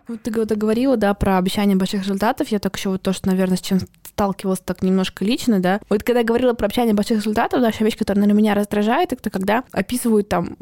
[SPEAKER 2] Вот ты говорила, да, про обещание больших результатов. Я так еще вот то, что, наверное, с чем сталкивалась так немножко лично, да. Вот когда я говорила про общение больших результатов, да, еще вещь, которая на меня раздражает, это когда описывают там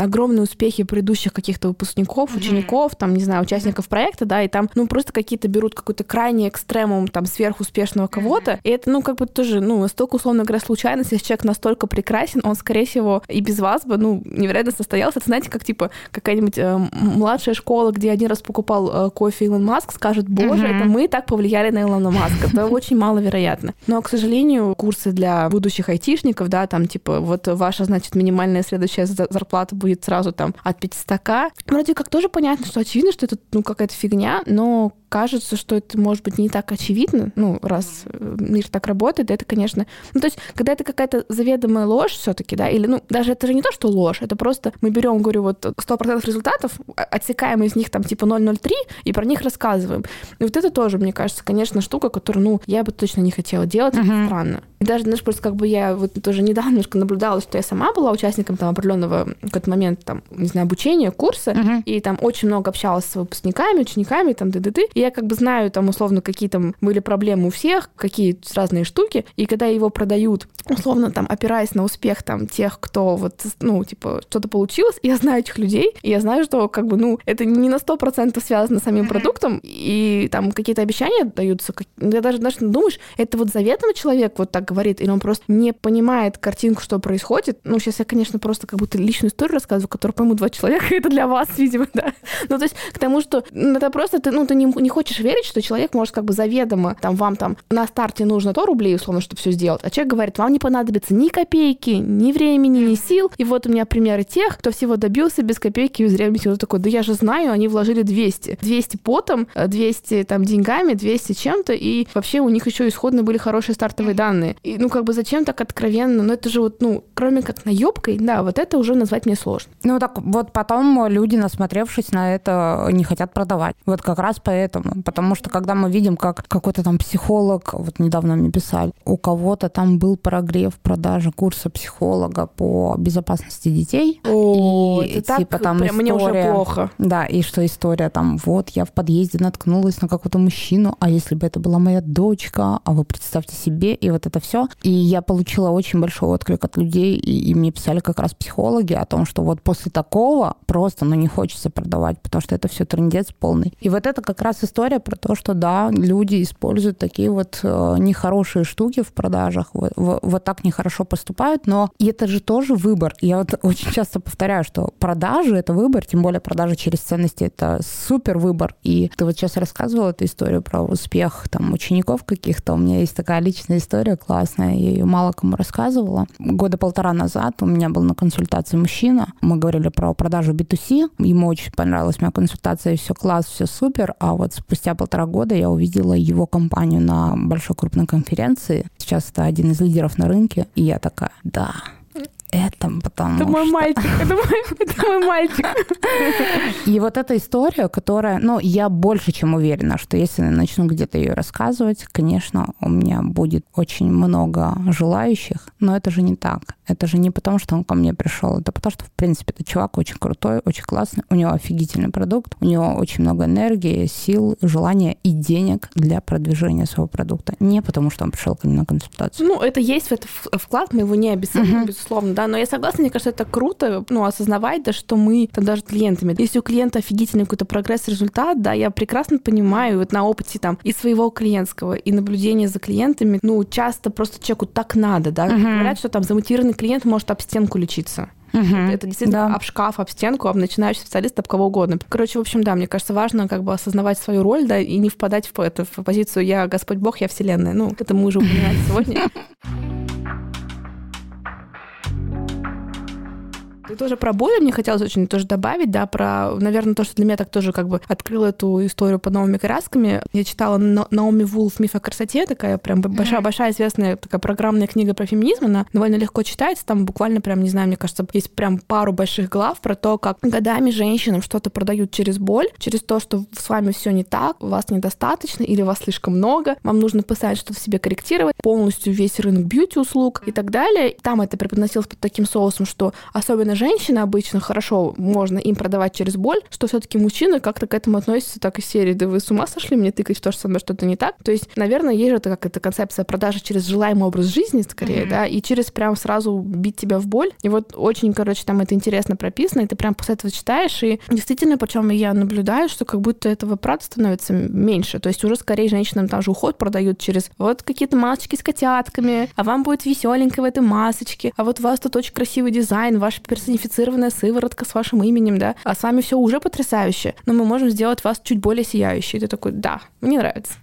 [SPEAKER 2] огромные успехи предыдущих каких-то выпускников, учеников, там, не знаю, участников проекта, да, и там, ну, просто какие-то берут какой-то крайний экстремум там сверхуспешного кого-то, и это, ну, как бы тоже, ну, настолько, условно говоря, случайность, если человек настолько прекрасен, он, скорее всего, и без вас бы, ну, невероятно состоялся. Это, знаете, как, типа, какая-нибудь э, младшая школа, где один раз покупал э, кофе Илон Маск, скажет, боже, это мы так повлияли на Илона Маска. Это очень очень маловероятно. Но, к сожалению, курсы для будущих айтишников, да, там, типа, вот ваша, значит, минимальная следующая зарплата будет сразу там от 500к. Вроде как тоже понятно, что очевидно, что это, ну, какая-то фигня, но кажется, что это может быть не так очевидно, ну, раз э, мир так работает, это, конечно... Ну, то есть, когда это какая-то заведомая ложь все таки да, или, ну, даже это же не то, что ложь, это просто мы берем, говорю, вот 100% результатов, отсекаем из них там типа 0,03 и про них рассказываем. И вот это тоже, мне кажется, конечно, штука, которую, ну, я бы точно не хотела делать, uh-huh. это странно. И даже, знаешь, просто как бы я вот тоже недавно немножко наблюдала, что я сама была участником там определенного какой-то момент, там, не знаю, обучения, курса, uh-huh. и там очень много общалась с выпускниками, учениками, там, ды-ды-ды, и я как бы знаю там условно, какие там были проблемы у всех, какие разные штуки, и когда его продают, условно там опираясь на успех там тех, кто вот, ну, типа, что-то получилось, я знаю этих людей, и я знаю, что как бы, ну, это не на сто процентов связано с самим продуктом, и там какие-то обещания даются, как... я даже, даже думаешь, это вот заведомо человек вот так говорит, или он просто не понимает картинку, что происходит. Ну, сейчас я, конечно, просто как будто личную историю рассказываю, которую поймут два человека, это для вас, видимо, да. Ну, то есть к тому, что это просто ты, ну, ты не, не хочешь верить, что человек может как бы заведомо, там, вам там на старте нужно 100 рублей, условно, чтобы все сделать, а человек говорит, вам не понадобится ни копейки, ни времени, ни сил. И вот у меня примеры тех, кто всего добился без копейки и времени. Вот такой, да я же знаю, они вложили 200. 200 потом, 200 там деньгами, 200 чем-то, и вообще у них еще исходно были хорошие стартовые данные. И, ну, как бы зачем так откровенно? Ну, это же вот, ну, кроме как наебкой, да, вот это уже назвать мне сложно.
[SPEAKER 1] Ну, так вот потом люди, насмотревшись на это, не хотят продавать. Вот как раз поэтому. Потому что когда мы видим, как какой-то там психолог, вот недавно мне писали, у кого-то там был прогрев продажи курса психолога по безопасности детей.
[SPEAKER 2] О, и, это типа, так там прям история, мне уже плохо.
[SPEAKER 1] Да, и что история там, вот я в подъезде наткнулась на какого-то мужчину, а если бы это была моя дочка, а вы представьте себе, и вот это все. И я получила очень большой отклик от людей, и, и мне писали как раз психологи о том, что вот после такого просто, ну, не хочется продавать, потому что это все трендец полный. И вот это как раз история про то, что да, люди используют такие вот э, нехорошие штуки в продажах, вот, вот так нехорошо поступают, но это же тоже выбор. Я вот очень часто повторяю, что продажи — это выбор, тем более продажи через ценности — это супер выбор. И ты вот сейчас рассказывала эту историю про успех там учеников каких-то. У меня есть такая личная история классная, я ее мало кому рассказывала. Года полтора назад у меня был на консультации мужчина. Мы говорили про продажу B2C. Ему очень понравилась моя консультация, все класс, все супер. А вот спустя полтора года я увидела его компанию на большой крупной конференции. Сейчас это один из лидеров на рынке. И я такая, да, это потому
[SPEAKER 2] Это мой
[SPEAKER 1] что...
[SPEAKER 2] мальчик, это мой, это мой мальчик.
[SPEAKER 1] И вот эта история, которая, ну, я больше чем уверена, что если я начну где-то ее рассказывать, конечно, у меня будет очень много желающих, но это же не так. Это же не потому, что он ко мне пришел, это потому, что, в принципе, этот чувак очень крутой, очень классный, у него офигительный продукт, у него очень много энергии, сил, желания и денег для продвижения своего продукта. Не потому, что он пришел ко мне на консультацию.
[SPEAKER 2] Ну, это есть в этот вклад, мы его не обесценим, uh-huh. безусловно, да, но я согласна, мне кажется, это круто, ну, осознавать, да, что мы там даже клиентами, если у клиента офигительный какой-то прогресс, результат, да, я прекрасно понимаю, вот на опыте там и своего клиентского, и наблюдения за клиентами, ну, часто просто человеку так надо, да, uh-huh. говорят, что там замотивированный клиент может об стенку лечиться. Угу, это действительно да. об шкаф, об стенку, об начинающий специалист, об кого угодно. Короче, в общем, да, мне кажется, важно как бы осознавать свою роль, да, и не впадать в, это, в позицию «я Господь Бог, я Вселенная». Ну, это мы уже упоминали сегодня. тоже про боли мне хотелось очень тоже добавить, да, про, наверное, то, что для меня так тоже как бы открыло эту историю под новыми красками. Я читала Наоми Вулф. «Миф о красоте», такая прям большая-большая известная такая программная книга про феминизм, она довольно легко читается, там буквально прям, не знаю, мне кажется, есть прям пару больших глав про то, как годами женщинам что-то продают через боль, через то, что с вами все не так, вас недостаточно или вас слишком много, вам нужно писать что-то в себе корректировать, полностью весь рынок бьюти-услуг и так далее. Там это преподносилось под таким соусом, что особенно особенно женщины обычно хорошо можно им продавать через боль, что все-таки мужчины как-то к этому относятся так из серии, да вы с ума сошли мне тыкать в то, что со мной что-то не так. То есть, наверное, есть же это как эта концепция продажи через желаемый образ жизни, скорее, mm-hmm. да, и через прям сразу бить тебя в боль. И вот очень, короче, там это интересно прописано, и ты прям после этого читаешь, и действительно, причем я наблюдаю, что как будто этого правда становится меньше. То есть уже скорее женщинам там же уход продают через вот какие-то масочки с котятками, а вам будет веселенько в этой масочке, а вот у вас тут очень красивый дизайн, ваш персонаж персонифицированная сыворотка с вашим именем, да, а с вами все уже потрясающе, но мы можем сделать вас чуть более сияющей. ты такой, да, мне нравится.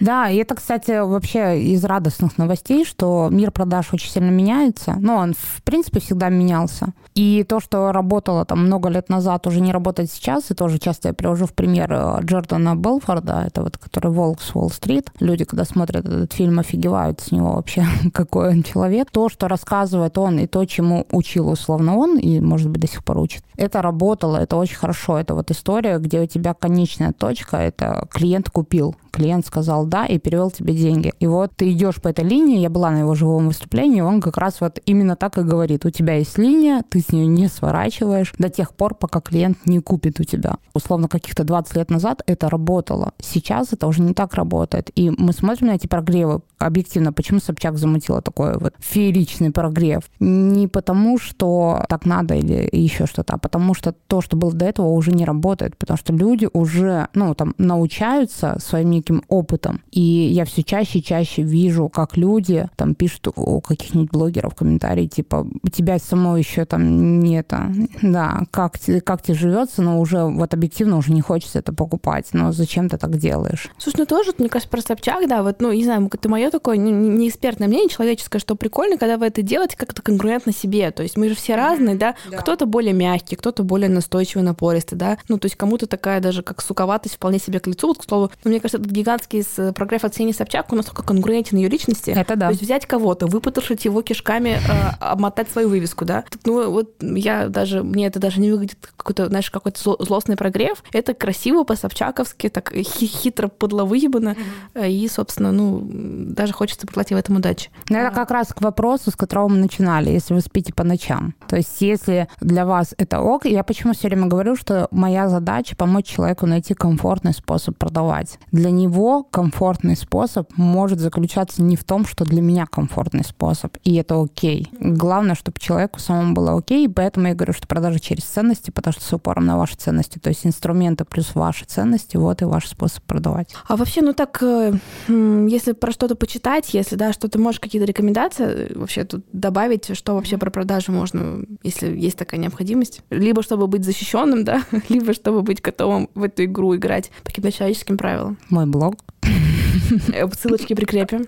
[SPEAKER 1] Да, и это, кстати, вообще из радостных новостей, что мир продаж очень сильно меняется. Ну, он, в принципе, всегда менялся. И то, что работало там много лет назад, уже не работает сейчас. И тоже часто я привожу в пример э, Джордана Белфорда, это вот который «Волк с Уолл-стрит». Люди, когда смотрят этот фильм, офигевают с него вообще, какой он человек. То, что рассказывает он, и то, чему учил условно он, и, может быть, до сих пор учит, это работало, это очень хорошо. Это вот история, где у тебя конечная точка, это клиент купил клиент сказал да и перевел тебе деньги. И вот ты идешь по этой линии, я была на его живом выступлении, он как раз вот именно так и говорит. У тебя есть линия, ты с нее не сворачиваешь до тех пор, пока клиент не купит у тебя. Условно, каких-то 20 лет назад это работало. Сейчас это уже не так работает. И мы смотрим на эти прогревы объективно. Почему Собчак замутила такой вот фееричный прогрев? Не потому, что так надо или еще что-то, а потому что то, что было до этого, уже не работает. Потому что люди уже, ну, там, научаются своими неким опытом. И я все чаще и чаще вижу, как люди там пишут у каких-нибудь блогеров комментарии, типа, у тебя самой еще там не это, да, как, как тебе живется, но уже вот объективно уже не хочется это покупать, но зачем ты так делаешь?
[SPEAKER 2] Слушай, ну тоже, мне кажется, про Собчак, да, вот, ну, не знаю, это мое такое не, не экспертное мнение человеческое, что прикольно, когда вы это делаете как-то конкурентно себе, то есть мы же все разные, да, да. кто-то более мягкий, кто-то более настойчивый, напористый, да, ну, то есть кому-то такая даже как суковатость вполне себе к лицу, вот, к слову, ну, мне кажется, гигантский с прогресс от Ксении Собчак, он настолько конкурентен ее личности.
[SPEAKER 1] Это да.
[SPEAKER 2] То есть взять кого-то, выпотрошить его кишками, э, обмотать свою вывеску, да. Ну, вот я даже, мне это даже не выглядит какой-то, знаешь, какой-то злостный прогрев. Это красиво по-собчаковски, так хитро подло выебано. Mm-hmm. И, собственно, ну, даже хочется пожелать в этом удачи.
[SPEAKER 1] Ну, это как раз к вопросу, с которого мы начинали, если вы спите по ночам. То есть, если для вас это ок, я почему все время говорю, что моя задача помочь человеку найти комфортный способ продавать. Для него комфортный способ может заключаться не в том, что для меня комфортный способ, и это окей. Главное, чтобы человеку самому было окей, и поэтому я говорю, что продажа через ценности, потому что с упором на ваши ценности, то есть инструменты плюс ваши ценности, вот и ваш способ продавать.
[SPEAKER 2] А вообще, ну так, э, если про что-то почитать, если, да, что-то можешь какие-то рекомендации э, вообще тут добавить, что вообще про продажи можно, если есть такая необходимость? Либо чтобы быть защищенным, да, либо чтобы быть готовым в эту игру играть по человеческим правилам.
[SPEAKER 1] Мой блог.
[SPEAKER 2] Ссылочки прикрепим.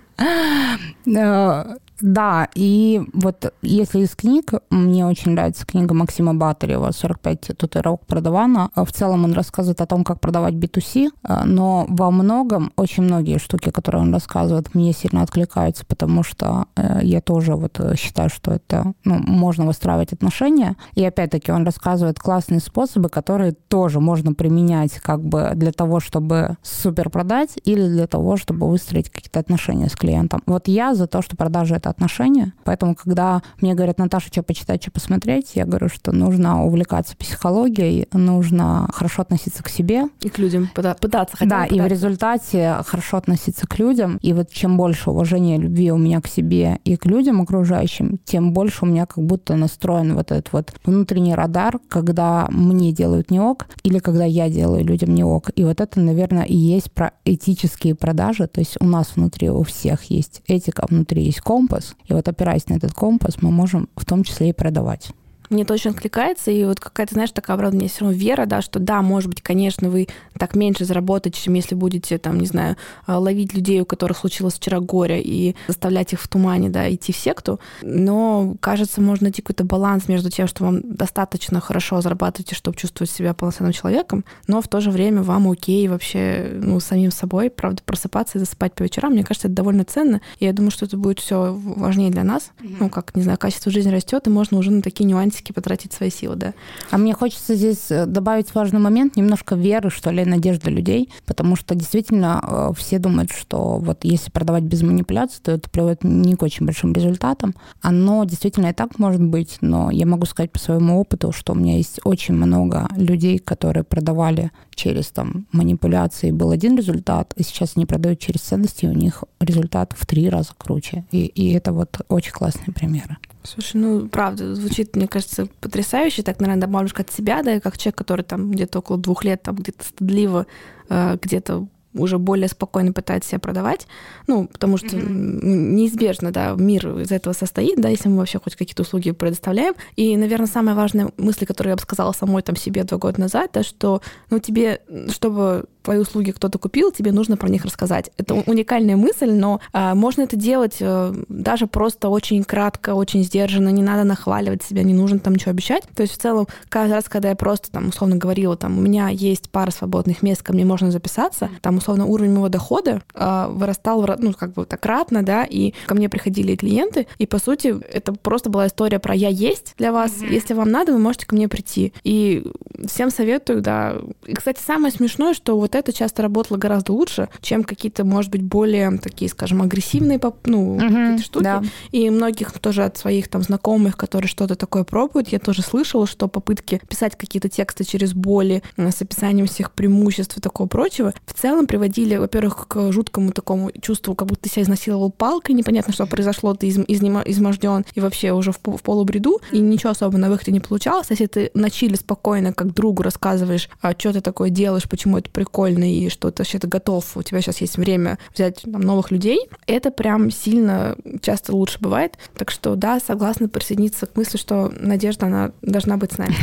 [SPEAKER 1] Да, и вот если из книг, мне очень нравится книга Максима Батарева «45 татуировок продавана». В целом он рассказывает о том, как продавать B2C, но во многом, очень многие штуки, которые он рассказывает, мне сильно откликаются, потому что э, я тоже вот считаю, что это, ну, можно выстраивать отношения. И опять-таки он рассказывает классные способы, которые тоже можно применять как бы для того, чтобы супер продать или для того, чтобы выстроить какие-то отношения с клиентом. Вот я за то, что продажа — это отношения. Поэтому, когда мне говорят, Наташа, что почитать, что посмотреть, я говорю, что нужно увлекаться психологией, нужно хорошо относиться к себе.
[SPEAKER 2] И к людям, пытаться
[SPEAKER 1] хотя Да, и в результате хорошо относиться к людям. И вот чем больше уважения, любви у меня к себе и к людям окружающим, тем больше у меня как будто настроен вот этот вот внутренний радар, когда мне делают не ок, или когда я делаю людям не ок. И вот это, наверное, и есть про этические продажи. То есть у нас внутри у всех есть этика, внутри есть компас. И вот опираясь на этот компас, мы можем в том числе и продавать
[SPEAKER 2] мне это очень откликается, и вот какая-то, знаешь, такая, правда, у меня все равно вера, да, что да, может быть, конечно, вы так меньше заработаете, чем если будете, там, не знаю, а, ловить людей, у которых случилось вчера горе, и заставлять их в тумане, да, идти в секту, но, кажется, можно найти какой-то баланс между тем, что вам достаточно хорошо зарабатываете, чтобы чувствовать себя полноценным человеком, но в то же время вам окей вообще, ну, самим собой, правда, просыпаться и засыпать по вечерам, мне кажется, это довольно ценно, и я думаю, что это будет все важнее для нас, ну, как, не знаю, качество жизни растет, и можно уже на такие нюансы физически потратить свои силы, да.
[SPEAKER 1] А мне хочется здесь э, добавить важный момент, немножко веры, что ли, надежды людей, потому что действительно э, все думают, что вот если продавать без манипуляций, то это приводит не к очень большим результатам. Оно действительно и так может быть, но я могу сказать по своему опыту, что у меня есть очень много людей, которые продавали через там манипуляции, был один результат, и сейчас они продают через ценности, и у них результат в три раза круче. И, и это вот очень классные примеры.
[SPEAKER 2] Слушай, ну, правда, звучит, мне кажется, потрясающе. Так, наверное, добавлю от себя, да, как человек, который там где-то около двух лет там где-то стыдливо, э, где-то уже более спокойно пытается себя продавать, ну, потому что mm-hmm. неизбежно, да, мир из этого состоит, да, если мы вообще хоть какие-то услуги предоставляем. И, наверное, самая важная мысль, которую я бы сказала самой там себе два года назад, да, что, ну, тебе, чтобы твои услуги кто-то купил, тебе нужно про них рассказать. Это уникальная мысль, но э, можно это делать э, даже просто очень кратко, очень сдержанно, не надо нахваливать себя, не нужно там ничего обещать. То есть в целом, каждый раз, когда я просто там условно говорила, там, у меня есть пара свободных мест, ко мне можно записаться, там условно уровень моего дохода э, вырастал, ну, как бы так кратно, да, и ко мне приходили клиенты, и по сути это просто была история про «я есть для вас», mm-hmm. если вам надо, вы можете ко мне прийти. И всем советую, да. И, кстати, самое смешное, что вот это часто работало гораздо лучше, чем какие-то, может быть, более такие, скажем, агрессивные ну, угу, какие-то штуки. Да. И многих тоже от своих там знакомых, которые что-то такое пробуют, я тоже слышала, что попытки писать какие-то тексты через боли э, с описанием всех преимуществ и такого прочего в целом приводили, во-первых, к жуткому такому чувству, как будто ты себя изнасиловал палкой, непонятно, что произошло, ты из, из, изможден и вообще уже в, в полубреду, и ничего особо на выходе не получалось. Если ты на чили спокойно, как другу рассказываешь, а что ты такое делаешь, почему это прикольно, и что ты вообще то готов, у тебя сейчас есть время взять там, новых людей, это прям сильно часто лучше бывает. Так что да, согласна присоединиться к мысли, что надежда, она должна быть с нами.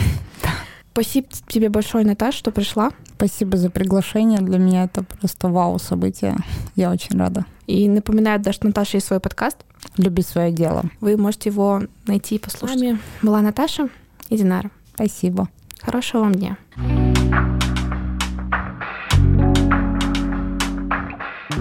[SPEAKER 2] Спасибо тебе большое, Наташ, что пришла.
[SPEAKER 1] Спасибо за приглашение. Для меня это просто вау событие. Я очень рада.
[SPEAKER 2] И напоминаю, да, что Наташа есть свой подкаст.
[SPEAKER 1] «Люби свое дело».
[SPEAKER 2] Вы можете его найти и послушать. С вами была Наташа и Динара.
[SPEAKER 1] Спасибо.
[SPEAKER 2] Хорошего вам дня.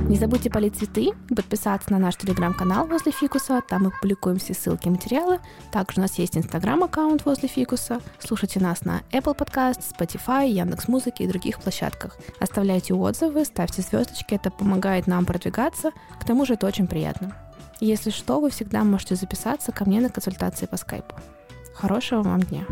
[SPEAKER 2] Не забудьте полить цветы и подписаться на наш телеграм-канал возле фикуса. Там мы публикуем все ссылки и материалы. Также у нас есть инстаграм-аккаунт возле фикуса. Слушайте нас на Apple Podcast, Spotify, Яндекс.Музыке и других площадках. Оставляйте отзывы, ставьте звездочки, это помогает нам продвигаться. К тому же это очень приятно. Если что, вы всегда можете записаться ко мне на консультации по скайпу. Хорошего вам дня!